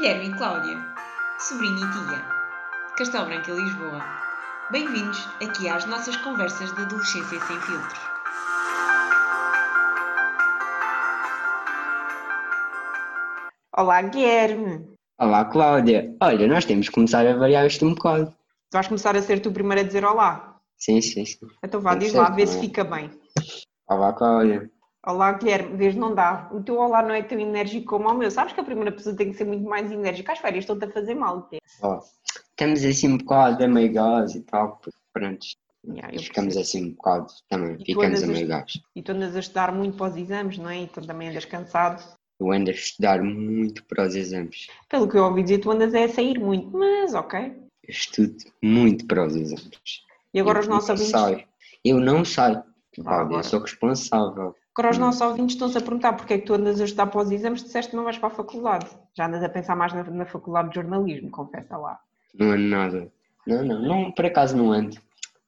Guilherme e Cláudia, sobrinha e tia, Castelo Branco e Lisboa. Bem-vindos aqui às nossas conversas de adolescência sem filtros. Olá, Guilherme. Olá, Cláudia. Olha, nós temos que começar a variar isto um bocado. Tu vais começar a ser tu primeiro a dizer olá. Sim, sim, sim. Então vá, Tem diz lá, vê se é? fica bem. Olá, Cláudia. Olá, Guilherme. Vês, não dá. O teu olá não é tão enérgico como o meu. Sabes que a primeira pessoa tem que ser muito mais enérgica. As férias estão-te a fazer mal, Guilherme. Ó, estamos assim um bocado amigados e tal, porque pronto, Yeah, ficamos percebo. assim um bocado, também tu ficamos andas a- amigados. E tu andas a estudar muito para os exames, não é? E tu também andas cansado. Eu ando a estudar muito para os exames. Pelo que eu ouvi dizer, tu andas a sair muito. Mas, ok. Eu estudo muito para os exames. E agora Eu os nossos ouvintes... saio. Eu não saio. Agora. eu sou responsável. Agora os nossos ouvintes estão-se a perguntar porque é que tu andas a estudar para os exames, disseste que não vais para a faculdade. Já andas a pensar mais na, na faculdade de jornalismo, confessa lá. Não ando nada. Não, não, não, por acaso não ando.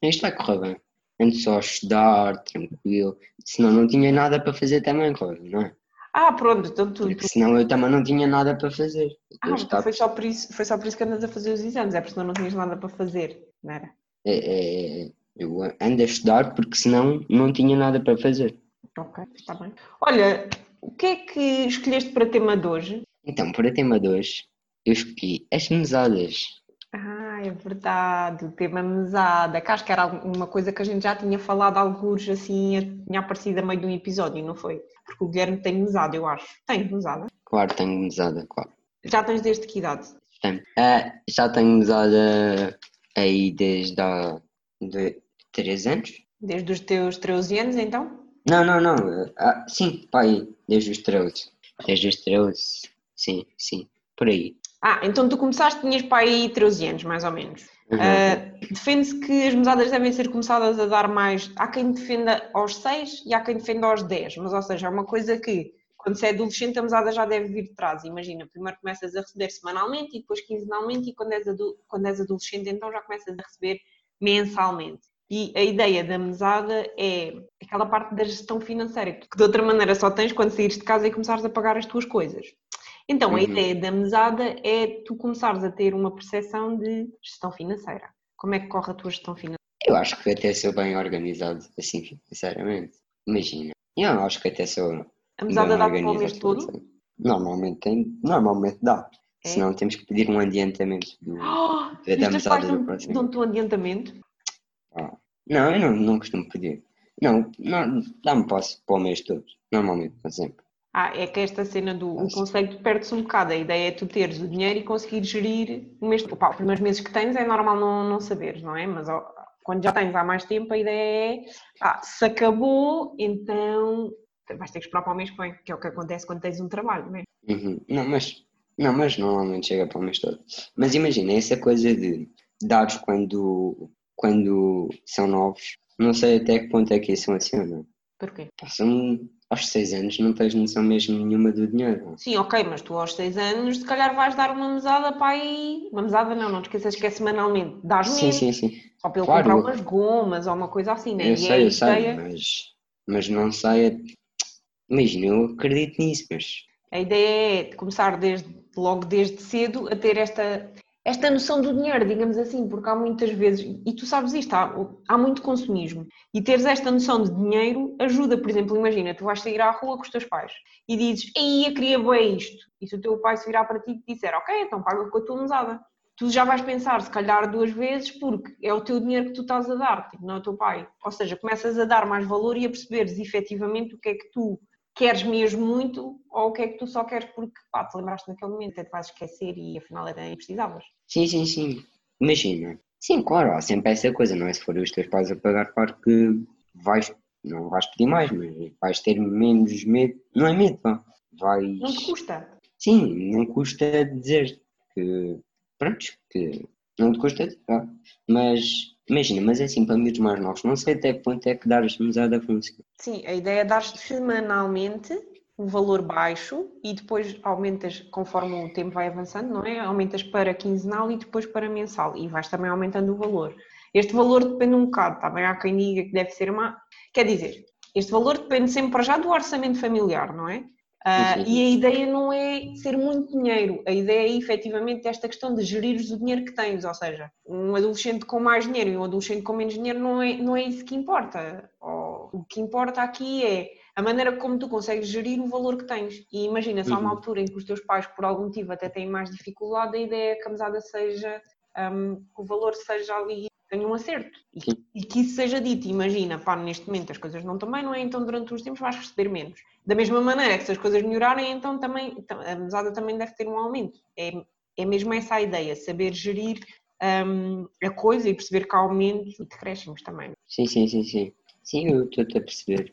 Isto vai correr bem. Ando só a estudar, tranquilo. Senão não tinha nada para fazer também, Cláudia, não é? Ah, pronto, então tu, Porque senão eu também não tinha nada para fazer. Ah, estava- foi só, por isso, foi só por isso que andas a fazer os exames, é porque senão não tinhas nada para fazer, não era? é- é- eu ando a estudar porque senão não tinha nada para fazer. Ok, está bem. Olha, o que é que escolheste para tema de hoje? Então, para tema 2, eu escolhi as mesadas. Ah, é verdade, o tema mesada, que acho que era uma coisa que a gente já tinha falado alguns assim, tinha aparecido a meio de um episódio, não foi? Porque o Guilherme tem mesada, eu acho. Tem mesada? Claro, tenho mesada, claro. Já tens desde que idade? Tenho. Ah, já tenho mesada aí desde há de 3 anos? Desde os teus 13 anos, então? Não, não, não. Ah, sim, pai, desde os 13. Desde os 13, sim, sim, por aí. Ah, então tu começaste, tinhas para aí 13 anos, mais ou menos. Uhum. Uh, Defende-se que as mesadas devem ser começadas a dar mais. Há quem defenda aos 6 e há quem defenda aos 10, mas ou seja, é uma coisa que quando se é adolescente a mesada já deve vir de trás. Imagina, primeiro começas a receber semanalmente e depois quinzenalmente e quando és, quando és adolescente então já começas a receber mensalmente. E a ideia da mesada é aquela parte da gestão financeira que de outra maneira só tens quando saíres de casa e começares a pagar as tuas coisas. Então, a Uhum. ideia da mesada é tu começares a ter uma percepção de gestão financeira. Como é que corre a tua gestão financeira? Eu acho que até sou bem organizado, assim, sinceramente. Imagina. Eu acho que até sou A mesada bem dá para o mês todo? Normalmente tem, normalmente dá. É? Senão temos que pedir um adiantamento do, Oh, da mesada do próximo. dão-te um adiantamento? Não, eu não, não costumo pedir. Não, não dá-me posse para o mês todo. Normalmente, por exemplo. Ah, é que esta cena do o conceito perde-se um bocado. A ideia é tu teres o dinheiro e conseguir gerir o mês. Opa, os primeiros meses que tens é normal não, não saberes, não é? Mas ó, quando já tens há mais tempo, a ideia é ah, se acabou, então vais ter que esperar para o mês que vem, que é o que acontece quando tens um trabalho, não é? Uhum. Não, mas, não, mas normalmente chega para o mês todo. Mas imagina, essa coisa de dados quando, quando são novos, não sei até que ponto é que isso funciona. Porquê? Passam aos 6 anos, não tens noção mesmo nenhuma do dinheiro. Sim, ok, mas tu aos 6 anos se calhar vais dar uma mesada para aí. Uma mesada não, não te esqueças que é semanalmente. Dás Sim, menos, sim, sim. só para ele Claro. comprar umas gomas ou uma coisa assim, né? Eu E sei, é eu a sei, ideia- mas, mas não sei. Imagina, eu acredito nisso, mas A ideia é começar desde, logo desde cedo a ter esta, esta noção do dinheiro, digamos assim, porque há muitas vezes, e tu sabes isto, há, há muito consumismo, e teres esta noção de dinheiro ajuda, por exemplo, imagina, tu vais sair à rua com os teus pais e dizes, ei, eu queria bem isto, e se o teu pai se virar para ti e disser, ok, então paga com a tua mesada. Tu já vais pensar, se calhar, duas vezes, porque é o teu dinheiro que tu estás a dar, tipo, não é o teu pai. Ou seja, começas a dar mais valor e a perceberes efetivamente o que é que tu queres mesmo muito ou o que é que tu só queres porque pá, te lembraste naquele momento, até te vais esquecer e afinal era nem precisavas. sim, sim, sim. Imagina. Sim, claro, há sempre essa coisa, não é? Se forem os teus pais a pagar, claro que vais, não vais pedir mais, mas vais ter menos medo. Não é medo, pá. Vais. Não te custa. Sim, não custa dizer que. Pronto, que não te custa pá. Mas imagina, mas é assim para miúdos mais novos, não sei até que ponto é que dar as mesada funciona. Sim, a ideia é dar semanalmente um valor baixo e depois aumentas conforme o tempo vai avançando, não é? Aumentas para quinzenal e depois para mensal e vais também aumentando o valor. Este valor depende um bocado, também há quem diga que deve ser uma. Quer dizer, este valor depende sempre para já do orçamento familiar, não é? Uh, e a ideia não é ser muito dinheiro, a ideia é efetivamente esta questão de gerir o dinheiro que tens, ou seja, um adolescente com mais dinheiro e um adolescente com menos dinheiro não é, não é isso que importa. O que importa aqui é a maneira como tu consegues gerir o valor que tens. E imagina, se há uma uhum. altura em que os teus pais, por algum motivo, até têm mais dificuldade, a ideia é que a mesada seja, um, que o valor seja ali tenha um acerto e, e, que isso seja dito. Imagina, pá, neste momento as coisas não estão bem, não é? Então durante os tempos vais receber menos. Da mesma maneira que se as coisas melhorarem, então também a mesada também deve ter um aumento. É, é mesmo essa a ideia, saber gerir um, a coisa e perceber que há aumentos e decréscimos também. Sim, sim, sim, sim. Sim, eu estou a perceber.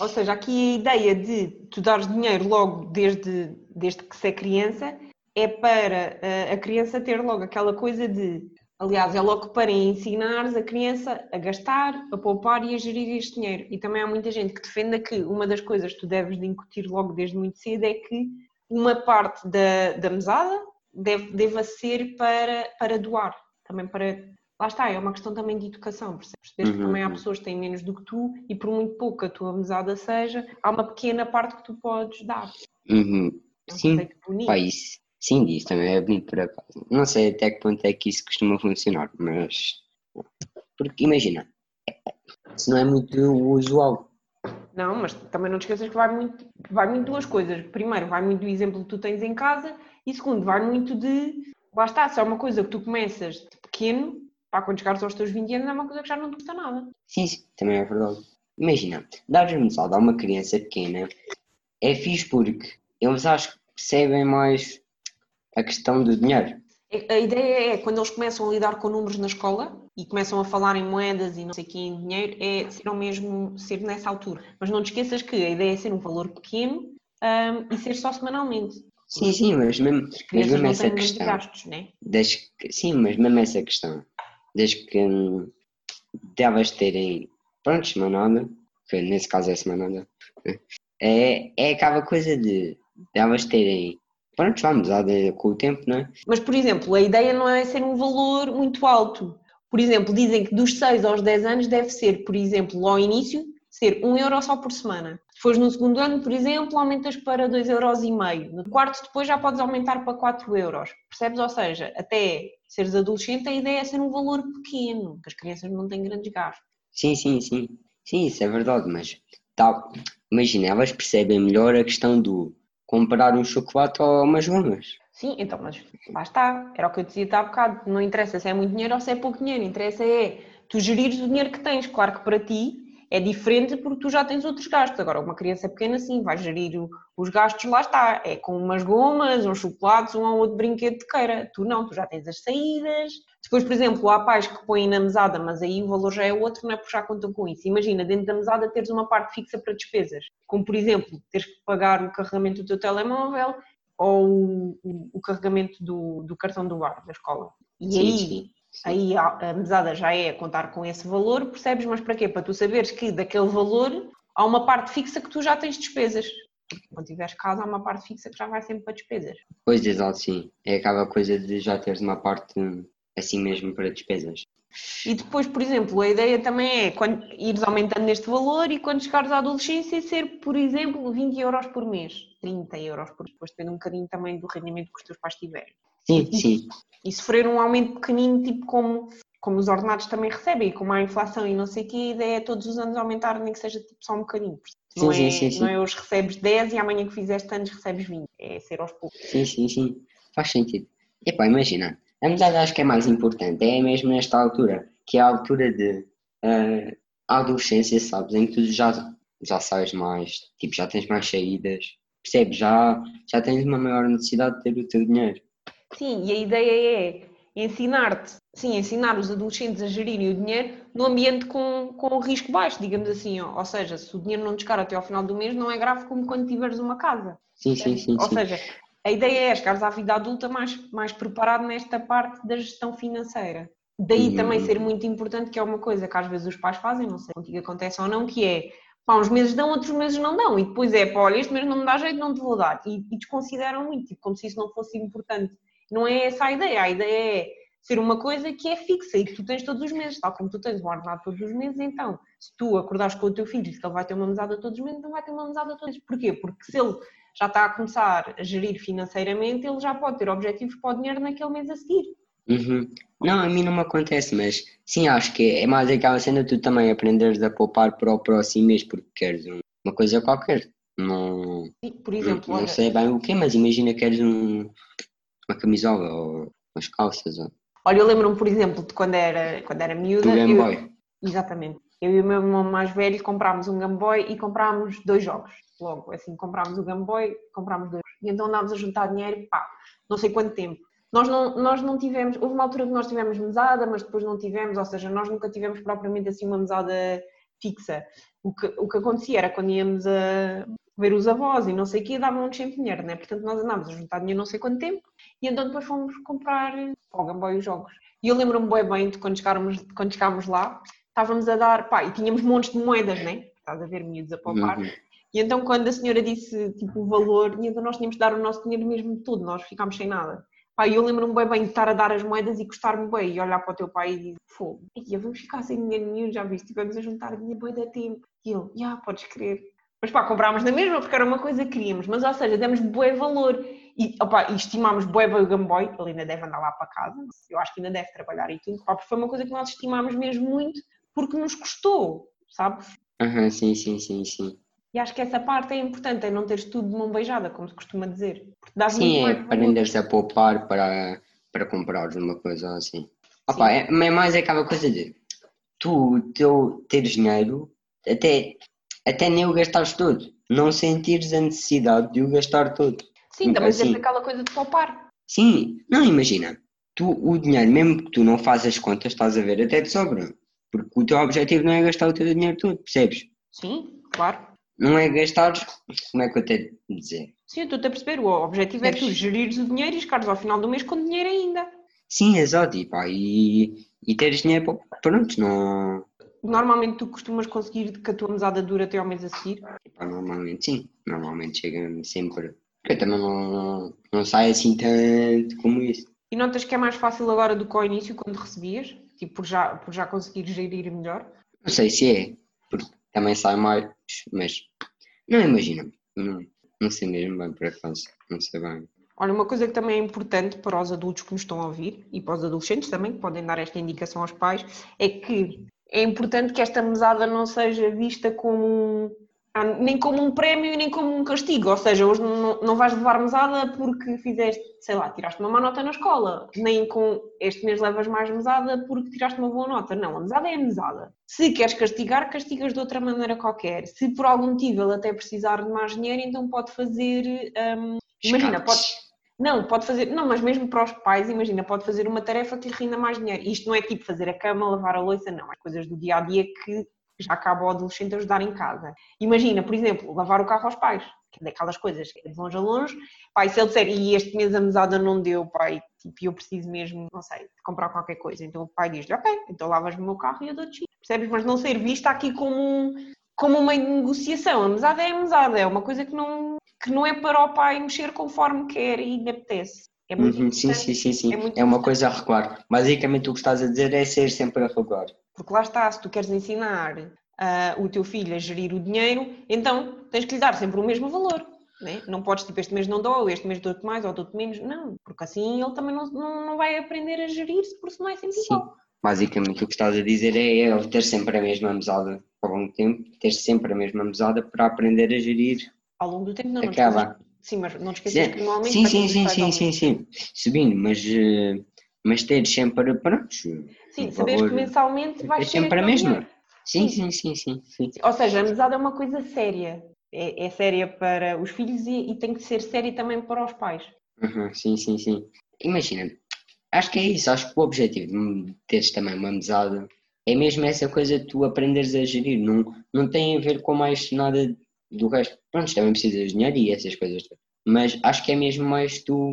Ou seja, aqui a ideia de tu dares dinheiro logo desde, desde que se é criança é para eh, a criança ter logo aquela coisa de Aliás, é logo para ensinares a criança a gastar, a poupar e a gerir este dinheiro. E também há muita gente que defenda que uma das coisas que tu deves de incutir logo desde muito cedo é que uma parte da, da mesada deve, deva ser para, para doar, também para... Lá está, é uma questão também de educação, percebes? Uhum. que também há uhum. pessoas que têm menos do que tu e por muito pouco a tua mesada seja, há uma pequena parte que tu podes dar. Uhum. É um Sim, Pá, isso, Sim, isso também é bonito por acaso. Não sei até que ponto é que isso costuma funcionar, mas. Porque imagina, se não é muito usual. Não, mas também não te esqueças que vai muito, vai muito duas coisas. Primeiro, vai muito do exemplo que tu tens em casa e segundo, vai muito de. Lá está, se é uma coisa que tu começas de pequeno, para quando chegares aos teus 20 anos, é uma coisa que já não te custa nada. Sim, sim, também é verdade. Imagina, dar mesada a uma criança pequena é fixe porque eles acho que percebem mais a questão do dinheiro. A ideia é, quando eles começam a lidar com números na escola e começam a falar em moedas e não sei o que em dinheiro, é ser ao mesmo, ser nessa altura. Mas não te esqueças que a ideia é ser um valor pequeno um, e ser só semanalmente. Sim, sim, mas mesmo, mas mesmo essa questão. Gastos, né? sim, mas mesmo essa questão. Desde que hum, devas terem, pronto, semanada, que nesse caso é semanada, é, é aquela coisa de devas terem pronto, vamos mudar com o tempo, não é? Mas, por exemplo, a ideia não é ser um valor muito alto. Por exemplo, dizem que dos 6 aos 10 anos deve ser, por exemplo, ao início, ser 1 euro só por semana. Se fores no segundo ano, por exemplo, aumentas para 2,5 euros. E meio. No quarto, depois já podes aumentar para 4 euros. Percebes? Ou seja, até seres adolescente, a ideia é ser um valor pequeno, que as crianças não têm grandes gastos. Sim, sim, sim. Sim, isso é verdade, mas tal, imagina, elas percebem melhor a questão do comprar um chocolate ou umas gomas. Sim, então, mas lá está, era o que eu dizia há bocado, não interessa se é muito dinheiro ou se é pouco dinheiro, interessa é tu gerires o dinheiro que tens, claro que para ti é diferente porque tu já tens outros gastos. Agora, uma criança pequena, sim, vai gerir os gastos, lá está. É com umas gomas, uns chocolates, um ou outro brinquedo de queira. Tu não, tu já tens as saídas. Depois, por exemplo, há pais que põem na mesada, mas aí o valor já é outro, não é porque já contam com isso. Imagina, dentro da mesada teres uma parte fixa para despesas. Como, por exemplo, teres que pagar o carregamento do teu telemóvel ou o, carregamento do, do cartão do bar da escola. E sim, aí sim aí a, mesada já é contar com esse valor, percebes? Mas para quê? Para tu saberes que daquele valor há uma parte fixa que tu já tens despesas. Quando tiveres casa, há uma parte fixa que já vai sempre para despesas. Pois, exato, sim. É aquela coisa de já teres uma parte assim mesmo para despesas. E depois, por exemplo, a ideia também é quando ires aumentando neste valor e quando chegares à adolescência ser, por exemplo, 20 euros por mês, 30 euros por depois depende um bocadinho também do rendimento que os teus pais tiverem. Sim, sim e sofrer um aumento pequenino, tipo como, como os ordenados também recebem, como há inflação e não sei o que, a ideia é todos os anos aumentar, nem que seja tipo só um bocadinho. Não, sim, é, sim, sim, não é hoje recebes 10 e amanhã que fizeste anos recebes 20, é ser aos poucos. Sim, sim, sim, faz sentido. E pá, imagina, a metade acho que é mais importante, é mesmo nesta altura, que é a altura de uh, adolescência, sabes, em que tu já, já sabes mais, tipo, já tens mais saídas, percebes, já, já tens uma maior necessidade de ter o teu dinheiro. Sim, e a ideia é ensinar-te, sim, ensinar os adolescentes a gerirem o dinheiro no ambiente com, com risco baixo, digamos assim. Ou seja, se o dinheiro não descar até ao final do mês, não é grave como quando tiveres uma casa. Sim, sim, sim. Ou sim. seja, a ideia é chegares à vida adulta mais, mais preparado nesta parte da gestão financeira. Daí uhum. também ser muito importante, que é uma coisa que às vezes os pais fazem, não sei se contigo acontece ou não, que é pá, uns meses dão, outros meses não dão, e depois é, pá, olha, este mês não me dá jeito, não te vou dar. E, e desconsideram muito, tipo, como se isso não fosse importante não é essa a ideia. A ideia é ser uma coisa que é fixa e que tu tens todos os meses, tal como tu tens o ordenado todos os meses, então, se tu acordares com o teu filho e que ele vai ter uma mesada todos os meses, não vai ter uma mesada todos os meses. Porquê? Porque se ele já está a começar a gerir financeiramente, ele já pode ter objetivos para o dinheiro naquele mês a seguir. Uhum. Não, a mim não me acontece, mas sim, acho que é mais aquela cena tu também aprenderes a poupar para o próximo mês porque queres um- uma coisa qualquer. Não, Sim, Por não, exemplo, não olha, sei bem o quê, mas imagina que queres um, uma camisola ou umas calças ou olha, eu lembro-me, por exemplo, de quando era, quando era miúda. do Game eu- Boy. Exatamente. Eu e o meu irmão mais velho comprámos um Game Boy e comprámos dois jogos. Logo, assim, comprámos o Game Boy, comprámos dois. E então andámos a juntar dinheiro, pá, não sei quanto tempo. Nós não, nós não tivemos, houve uma altura que nós tivemos mesada, mas depois não tivemos, ou seja, nós nunca tivemos propriamente assim uma mesada fixa. O que, o que acontecia era quando íamos a ver os avós e não sei o quê, davam-nos sempre dinheiro, né? Portanto, nós andámos a juntar dinheiro não sei quanto tempo e então depois fomos comprar para o Game Boy os jogos. E eu lembro-me bem bem de quando chegámos, quando chegámos lá, estávamos a dar, pá, e tínhamos montes de moedas, né? Estás a ver miúdos a poupar. Uhum. E então quando a senhora disse, tipo, o valor, e então nós tínhamos de dar o nosso dinheiro mesmo todo, nós ficámos sem nada. Pá, eu lembro-me bem bem de estar a dar as moedas e custar-me bem, e olhar para o teu pai e dizer, fogo, ia, vamos ficar sem dinheiro nenhum, já viste, tivemos a juntar dinheiro bem da tempo. E ele, já, podes crer. Mas pá, comprámos na mesma porque era uma coisa que queríamos, mas ou seja, demos bué valor e, opa, estimámos bué o Game Boy, ele ainda deve andar lá para casa, eu acho que ainda deve trabalhar e tudo, porque foi uma coisa que nós estimámos mesmo muito porque nos custou, sabes? Aham, sim, sim, sim, sim. E acho que essa parte é importante, é não teres tudo de mão beijada, como se costuma dizer. Sim, é aprenderes a poupar para, para comprares uma coisa assim. Opa, é, é mais aquela coisa de tu teu, teres dinheiro, até, até nem o gastares todo, não sentires a necessidade de o gastar todo. Sim, também Sim. tens aquela coisa de poupar. Sim, não imagina, tu o dinheiro, mesmo que tu não fazes as contas, estás a ver, até te sobra. Porque o teu objetivo não é gastar o teu dinheiro todo, percebes? Sim, claro. Não é gastar, como é que eu tenho de dizer? Sim, eu estou-te a perceber. O objetivo é tu Percebes? gerires o dinheiro e chegares ao final do mês com dinheiro ainda. Sim, exato, e pá, e, e teres dinheiro, pronto, não, Normalmente tu costumas conseguir que a tua mesada dure até ao mês a seguir. Pá, normalmente sim, normalmente chega-me sempre. Eu também não, não, saio assim tanto como isso. E notas que é mais fácil agora do que ao início, quando recebias? Tipo, por já, por já conseguir gerir melhor? Não sei se é, porque também sai mais, mas não imagina, não, não sei mesmo bem por acaso, não sei bem. Olha, uma coisa que também é importante para os adultos que nos estão a ouvir e para os adolescentes também, que podem dar esta indicação aos pais, é que é importante que esta mesada não seja vista como nem como um prémio e nem como um castigo. Ou seja, hoje não, não vais levar mesada porque fizeste, sei lá, tiraste uma má nota na escola, nem com este mês levas mais mesada porque tiraste uma boa nota. Não, a mesada é a mesada. Se queres castigar, castigas de outra maneira qualquer. Se por algum motivo ele até precisar de mais dinheiro, então pode fazer. hum, imagina, pode, não, pode fazer, não, mas mesmo para os pais, imagina, pode fazer uma tarefa que lhe renda mais dinheiro. Isto não é tipo fazer a cama, lavar a louça, não, é coisas do dia a dia que já cabe ao adolescente ajudar em casa. Imagina, por exemplo, lavar o carro aos pais, que é daquelas coisas que é de longe a longe. Pai, se ele disser, e este mês a mesada não deu, pai, tipo, eu preciso mesmo, não sei, de comprar qualquer coisa. Então o pai diz-lhe, ok, então lavas o meu carro e eu dou-te. Percebes? Mas não ser vista aqui como, um- como uma negociação. A mesada é a mesada, é uma coisa que não, que não é para o pai mexer conforme quer e lhe apetece. É muito Uhum, sim, sim, sim, sim. é É uma coisa a regular. Basicamente o que estás a dizer é ser sempre a regular. Porque lá está, se tu queres ensinar ah, o teu filho a gerir o dinheiro, então tens que lhe dar sempre o mesmo valor. Né? Não podes, tipo, este mês não dou, este mês dou-te mais ou dou-te menos. Não, porque assim ele também não, não, não vai aprender a gerir-se, porque senão é sempre Sim. igual. Basicamente o que estás a dizer é ele ter sempre a mesma mesada por algum tempo, ter sempre a mesma mesada para aprender a gerir Ao longo do tempo, não, não aquela. Sim, mas não te esqueças que normalmente Sim, sim, sim, sim, sim, sim. Subindo, mas, eh, mas ter sempre, pronto, Sim, o saberes que mensalmente vais é sempre a mesma. Sim, Sim. sim, sim, sim, sim. Ou seja, a mesada é uma coisa séria. É, é séria para os filhos e, e tem que ser séria também para os pais. Uhum, sim, sim, sim. Imagina, acho que é isso, acho que o objetivo de teres também uma mesada é mesmo essa coisa de tu aprenderes a gerir, não, não tem a ver com mais nada do resto. Pronto, também precisas de dinheiro e essas coisas. Mas acho que é mesmo mais tu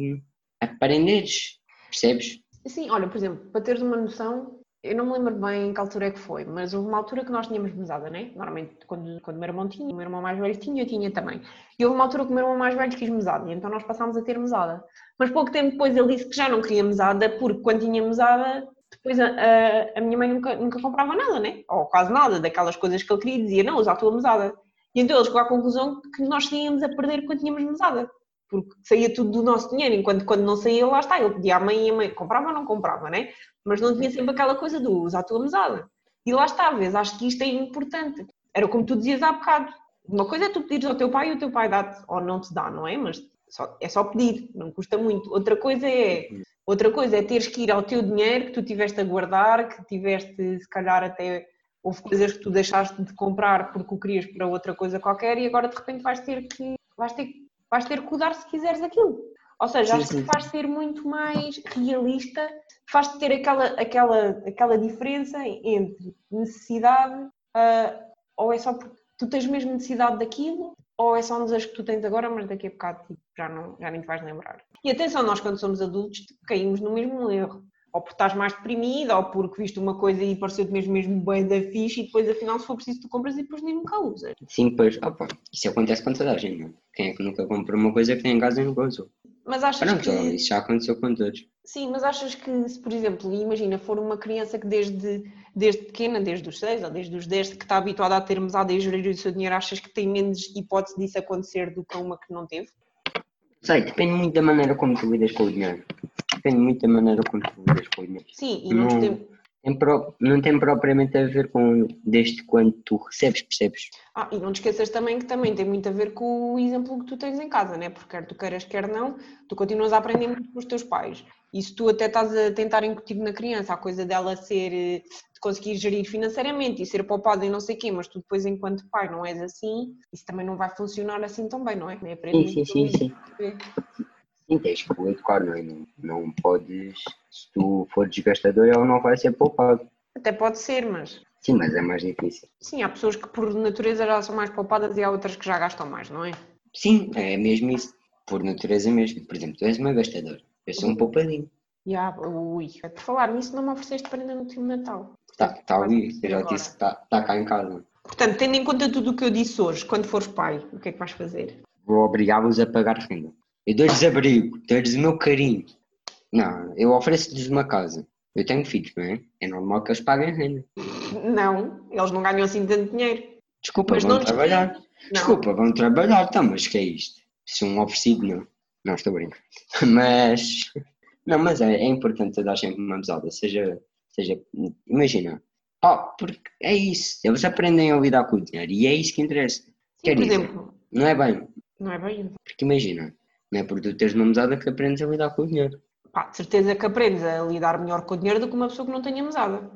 aprenderes, percebes? Sim, olha, por exemplo, para teres uma noção, eu não me lembro bem em que altura é que foi, mas houve uma altura que nós tínhamos mesada, né? Normalmente, quando, quando o meu irmão tinha, o meu irmão mais velho tinha, eu tinha também. E houve uma altura que o meu irmão mais velho quis mesada, e então nós passámos a ter mesada. Mas pouco tempo depois ele disse que já não queria mesada, porque quando tinha mesada, depois a, a, a minha mãe nunca, nunca comprava nada, né? Ou quase nada, daquelas coisas que ele queria, dizia, não, usa a tua mesada. E então ele chegou à conclusão que nós tínhamos a perder quando tínhamos mesada porque saía tudo do nosso dinheiro, enquanto quando não saía, lá está, ele pedia à mãe e a mãe comprava ou não comprava, né? Mas não tinha sempre aquela coisa do usar a tua mesada. E lá está, vezes, acho que isto é importante. Era como tu dizias há bocado. Uma coisa é tu pedires ao teu pai e o teu pai dá-te ou não te dá, não é? Mas só, é só pedir, não custa muito. Outra coisa é outra coisa é teres que ir ao teu dinheiro que tu tiveste a guardar, que tiveste, se calhar, até houve coisas que tu deixaste de comprar porque o querias para outra coisa qualquer e agora de repente vais ter que vais ter vais ter que mudar se quiseres aquilo. Ou seja, sim, acho sim. que faz ser muito mais realista, faz ter aquela, aquela, aquela diferença entre necessidade, uh, ou é só porque tu tens mesmo necessidade daquilo, ou é só um desejo que tu tens agora, mas daqui a bocado tipo, já, não, já nem te vais lembrar. E atenção, nós quando somos adultos caímos no mesmo erro ou porque estás mais deprimida, ou porque viste uma coisa e pareceu-te mesmo, mesmo bem da ficha e depois afinal se for preciso tu compras e depois nem nunca usas. Sim, pois, opa, isso acontece com toda a gente, não é? Quem é que nunca compra uma coisa que tem em casa e nunca usou? Mas achas Pronto, que... isso já aconteceu com todos. Sim, mas achas que se, por exemplo, imagina, for uma criança que desde, desde pequena, desde os 6 ou desde os 10, que está habituada a ter mesada e a gerir o seu dinheiro, achas que tem menos hipótese disso acontecer do que uma que não teve? Sei, depende muito da maneira como tu lidas com o dinheiro depende muito da maneira como tu com o dinheiro. Sim, e não, não, tem... Pro... não tem propriamente a ver com desde quando tu recebes, percebes? Ah, e não te esqueças também que também tem muito a ver com o exemplo que tu tens em casa, né? Porque quer tu queiras, quer não, tu continuas a aprender muito com os teus pais. E se tu até estás a tentar incutir na criança a coisa dela ser, de conseguir gerir financeiramente e ser poupada e não sei o quê, mas tu depois enquanto pai não és assim, isso também não vai funcionar assim tão bem, não é? Sim, sim, sim, sim. Sim, tens que educar, não é? Não, não podes, se tu for desgastador, ele não vai ser poupado. Até pode ser, mas. Sim, mas é mais difícil. Sim, há pessoas que por natureza já são mais poupadas e há outras que já gastam mais, não é? Sim, é mesmo isso. Por natureza mesmo. Por exemplo, tu és uma gastadora. Eu sou um poupadinho. Já, ui. Por falar nisso, não me ofereceste prenda no último Natal. Está tá ali, eu já disse que está tá cá em casa. Portanto, tendo em conta tudo o que eu disse hoje, quando fores pai, o que é que vais fazer? Vou obrigá-los a pagar renda. Eu dou-lhes abrigo, dou-lhes o meu carinho. Não, eu ofereço-lhes uma casa. Eu tenho filhos, não é? É normal que eles paguem renda. Não, eles não ganham assim tanto dinheiro. Desculpa, mas vão trabalhar. Não. Desculpa, vão trabalhar. Então, mas que é isto? Se um oferecido, não. Não, estou brincando. Mas. Não, mas é, é importante dar sempre uma mesada. Seja. seja imagina. Oh, porque é isso. Eles aprendem a lidar com o dinheiro e é isso que interessa. Sim, Quer por dizer, exemplo. Não é bem. Não é bem. Porque imagina. Não é porque tu tens uma mesada que aprendes a lidar com o dinheiro. Pá, de certeza que aprendes a lidar melhor com o dinheiro do que uma pessoa que não tenha mesada.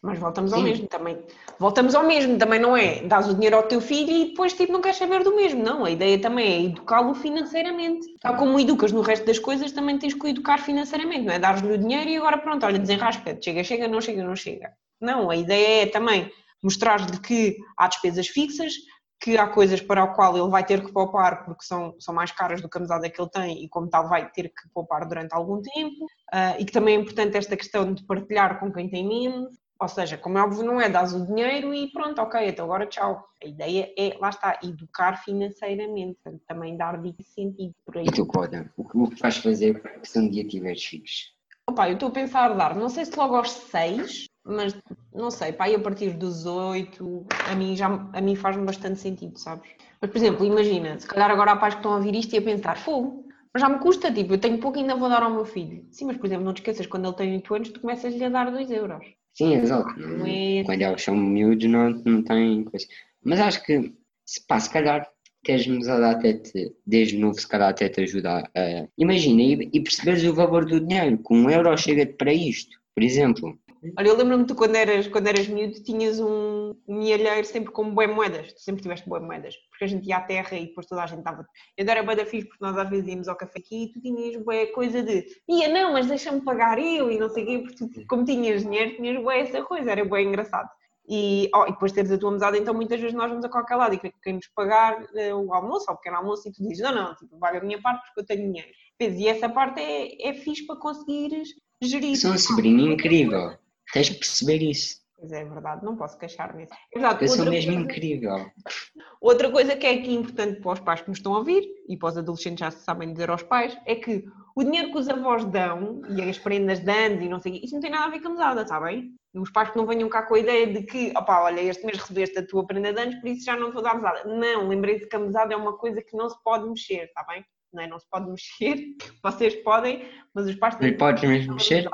Mas voltamos ao Sim. mesmo também. Voltamos ao mesmo, também não é dás o dinheiro ao teu filho e depois tipo não queres saber do mesmo, não. A ideia também é educá-lo financeiramente. Tal como educas no resto das coisas, também tens que o educar financeiramente, não é? Dar-lhe o dinheiro e agora pronto, olha, desenrasca chega, chega, não chega, não chega. Não, a ideia é também mostrar-lhe que há despesas fixas, que há coisas para o qual ele vai ter que poupar porque são, são mais caras do que a mesada que ele tem e como tal vai ter que poupar durante algum tempo uh, e que também é importante esta questão de partilhar com quem tem menos, ou seja, como é óbvio não é, dás o dinheiro e pronto, ok, então agora tchau. A ideia é, lá está, educar financeiramente, também dar dicas sentido por aí. E tu, Coda, o que vais fazer se um dia tiveres filhos? Opa, eu estou a pensar dar, não sei se logo aos seis, mas não sei, pá, a partir dos 8, a mim, já, a mim faz-me bastante sentido, sabes? Mas, por exemplo, imagina, se calhar agora há pais que estão a ouvir isto e a pensar, fogo, mas já me custa, tipo, eu tenho pouco e ainda vou dar ao meu filho. Sim, mas, por exemplo, não te esqueças, quando ele tem 8 anos, tu começas-lhe a dar 2 euros. Sim, exato. É... Quando eles são miúdos, não, não tem coisa. Mas acho que, se, pá, se calhar, teres-nos a dar até te, desde novo, se calhar até te ajudar a. Imagina, e, e perceberes o valor do dinheiro, que um euro chega-te para isto, por exemplo. Olha, eu lembro-me de quando eras, quando eras miúdo, tinhas um mielheiro sempre com boas moedas. Tu sempre tiveste boas moedas. Porque a gente ia à terra e depois toda a gente estava. Eu era boa da fixe porque nós às vezes íamos ao café aqui e tu tinhas boa coisa de ia não, mas deixa-me pagar eu e não sei o quê. Porque tu, como tinhas dinheiro, tinhas boa essa coisa. Era boa engraçado. E, oh, e depois teres a tua mesada, então muitas vezes nós vamos a qualquer lado e queremos pagar uh, o almoço ou o pequeno almoço e tu dizes não, não, tipo, vale a minha parte porque eu tenho dinheiro. E essa parte é, é fixe para conseguires gerir. Sou um sobrinho incrível Tens que perceber isso. Pois é, é verdade, não posso queixar-me. É verdade, Eu sou mesmo coisa- incrível. Outra coisa que é aqui importante para os pais que nos estão a ouvir e para os adolescentes já se sabem dizer aos pais é que o dinheiro que os avós dão e as prendas de anos e não sei o quê, isso não tem nada a ver com a mesada, está bem? Os pais que não venham cá com a ideia de que, opá, olha, este mês recebeste a tua prenda de anos, por isso já não vou dar mesada. Não, lembrem-se que a mesada é uma coisa que não se pode mexer, está bem? Não, é? não se pode mexer, vocês podem, mas os pais têm Não podes mesmo mexer?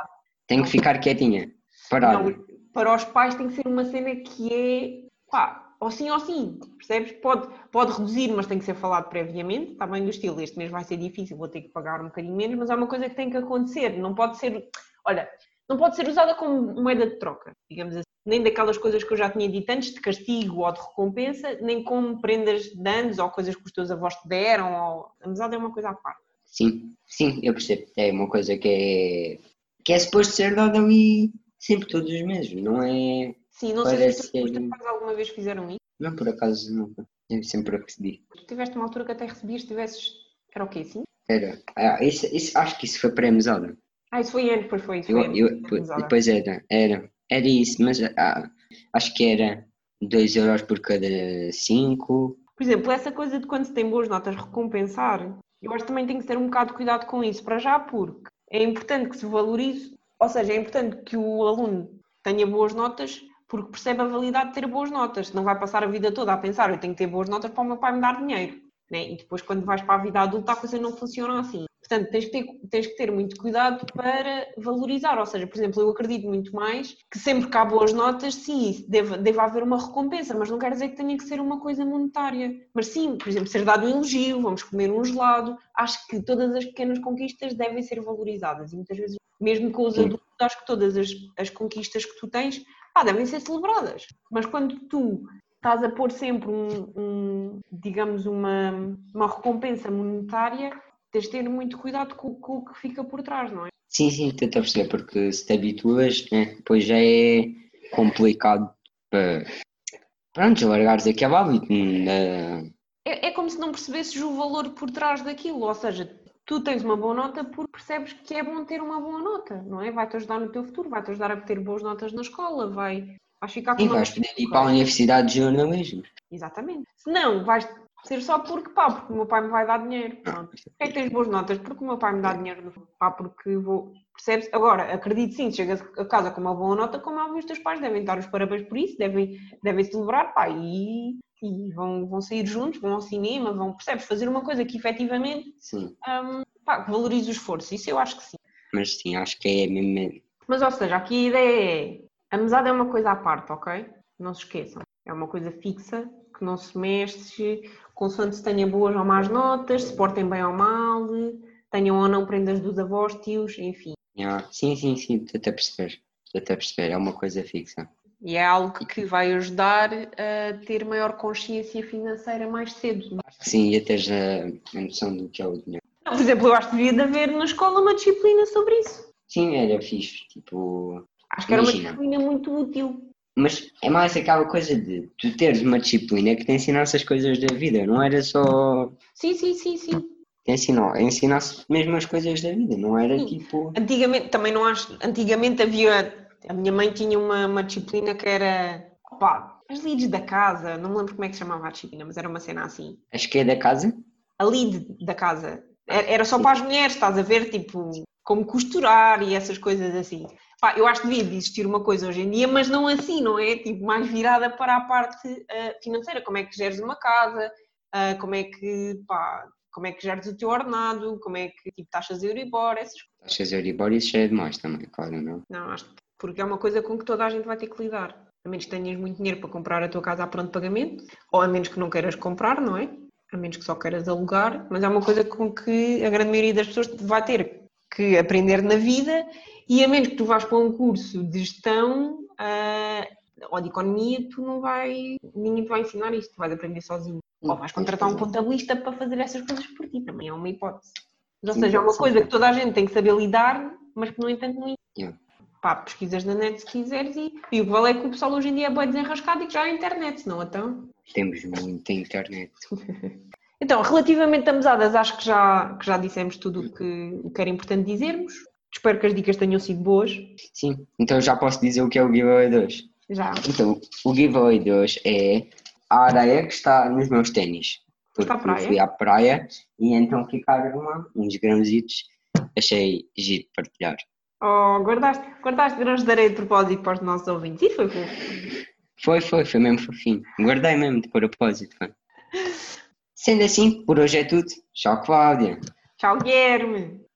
Tenho que ficar quietinha. Não, para os pais tem que ser uma cena que é pá, ou sim ou sim, percebes? Pode, pode reduzir, mas tem que ser falado previamente, está bem do estilo, este mês vai ser difícil, vou ter que pagar um bocadinho menos, mas é uma coisa que tem que acontecer, não pode ser, olha, não pode ser usada como moeda de troca, digamos assim, nem daquelas coisas que eu já tinha dito antes, de castigo ou de recompensa, nem como prendas de anos ou coisas que os teus avós te deram, ou... a amizade é uma coisa à parte. Sim, sim, eu percebo. É uma coisa que é, que é suposto ser dada ali sempre, todos os meses, não é? Sim, não sei se alguma vez fizeram isso. Não, por acaso, nunca. Eu sempre recebi. Tu tiveste uma altura que até recebias, tivesses. Era o quê? Sim? Era. Ah, isso, isso, acho que isso foi pré-mesada. Ah, isso foi antes, depois foi isso. Eu, Foi eu, pesada. depois era, era. Era isso, mas ah, acho que era 2 euros por cada 5. Por exemplo, essa coisa de quando se tem boas notas recompensar, eu acho que também tem que ter um bocado de cuidado com isso, para já, porque é importante que se valorize, ou seja, é importante que o aluno tenha boas notas, porque percebe a validade de ter boas notas. Não vai passar a vida toda a pensar, eu tenho que ter boas notas para o meu pai me dar dinheiro. Né? E depois, quando vais para a vida adulta, a coisa não funciona assim. Portanto, tens que, ter, tens que ter muito cuidado para valorizar. Ou seja, por exemplo, eu acredito muito mais que sempre que há boas notas, sim, deve, deve haver uma recompensa, mas não quer dizer que tenha que ser uma coisa monetária. Mas sim, por exemplo, ser dado um elogio, vamos comer um gelado. Acho que todas as pequenas conquistas devem ser valorizadas. E muitas vezes, mesmo com os Sim. adultos, acho que todas as, as conquistas que tu tens pá, devem ser celebradas. Mas quando tu estás a pôr sempre um, um, digamos, uma, uma recompensa monetária, tens de ter muito cuidado com, com o que fica por trás, não é? Sim, sim, estou a perceber, porque se te habituas, né, depois já é complicado para. Pronto, largares aquele hábito. né? É, é como se não percebesses o valor por trás daquilo, ou seja, tu tens uma boa nota porque percebes que é bom ter uma boa nota, não é? Vai-te ajudar no teu futuro, vai-te ajudar a ter boas notas na escola, vai, vais ficar com uma vais poder ir para a Universidade de Jornalismo. Exatamente. Se não, vais ser só porque, pá, porque o meu pai me vai dar dinheiro. Pronto. Porquê que tens boas notas? Porque o meu pai me dá dinheiro, no- pá, porque vou. Percebes? Agora, acredito sim, chegas a casa com uma boa nota, como os teus pais devem dar os parabéns por isso, devem, devem celebrar, pá, e, e vão, vão sair juntos, vão ao cinema, vão, percebes? Fazer uma coisa que efetivamente, Sim, hum, pá, valorize o esforço. Isso eu acho que sim. mas sim, acho que é mesmo. Mas, ou seja, aqui a ideia é: a mesada é uma coisa à parte, ok? Não se esqueçam. É uma coisa fixa, que não se mexe, consoante se tenha boas ou más notas, se portem bem ou mal, tenham ou não prendas dos avós, tios, enfim. Ah, sim, sim, sim, estou a perceber. Estou a perceber, é uma coisa fixa. E é algo que vai ajudar a ter maior consciência financeira mais cedo. Acho que sim, ia ter a, a noção do que é o dinheiro. Por exemplo, eu acho que devia de haver na escola uma disciplina sobre isso. Sim, era fixe, tipo. Acho que era uma disciplina muito útil. Mas é mais aquela coisa de tu teres uma disciplina que te ensinasse as coisas da vida, não era só. Sim, sim, sim, sim. Ensinou, ensinasse mesmo as coisas da vida, não era Sim. tipo. Antigamente, também não acho. Antigamente havia. A minha mãe tinha uma, uma disciplina que era. Pá, as leads da casa, não me lembro como é que se chamava a disciplina, mas era uma cena assim. Acho que é da casa. A lead da casa. Era, era só para as mulheres, estás a ver? Tipo, como costurar e essas coisas assim. Pá, eu acho que devia de existir uma coisa hoje em dia, mas não assim, não é? Tipo, mais virada para a parte ah, financeira. Como é que geres uma casa, ah, como é que, pá, como é que geres o teu ordenado, como é que, tipo, taxas de Euribor, essas Taxas de Euribor, isso já é demais também, claro, não? Não, acho que porque é uma coisa com que toda a gente vai ter que lidar. A menos que tenhas muito dinheiro para comprar a tua casa a pronto pagamento, ou a menos que não queiras comprar, não é? A menos que só queiras alugar, mas é uma coisa com que a grande maioria das pessoas vai ter que aprender na vida e a menos que tu vás para um curso de gestão ah, ou de economia, tu não vai, ninguém te vai ensinar isto, tu vais aprender sozinho. Ou vais contratar um contabilista para fazer essas coisas por ti, também é uma hipótese. Mas, ou Sim, seja, é uma sim. coisa que toda a gente tem que saber lidar, mas que no entanto não Yeah. pá, pesquisas na net se quiseres e, e o que vale é que o pessoal hoje em dia é bem desenrascado e que já há internet, não então? Temos muita internet. Então, relativamente a mesadas, acho que já, que já dissemos tudo o que, o que era importante dizermos. Espero que as dicas tenham sido boas. Sim, então já posso dizer o que é o giveaway de hoje. Já. Então, o giveaway de hoje é a areia que está nos meus ténis. Porque Está à praia? fui à praia e então ficaram lá uns grãozitos. Achei giro partilhar. Oh, guardaste, guardaste grãos de areia de propósito para os nossos ouvintes. Isso foi fofo. Foi, foi, foi mesmo fofinho. Guardei mesmo de propósito. Foi. Sendo assim, por hoje é tudo. Tchau, Cláudia. Tchau, Guilherme.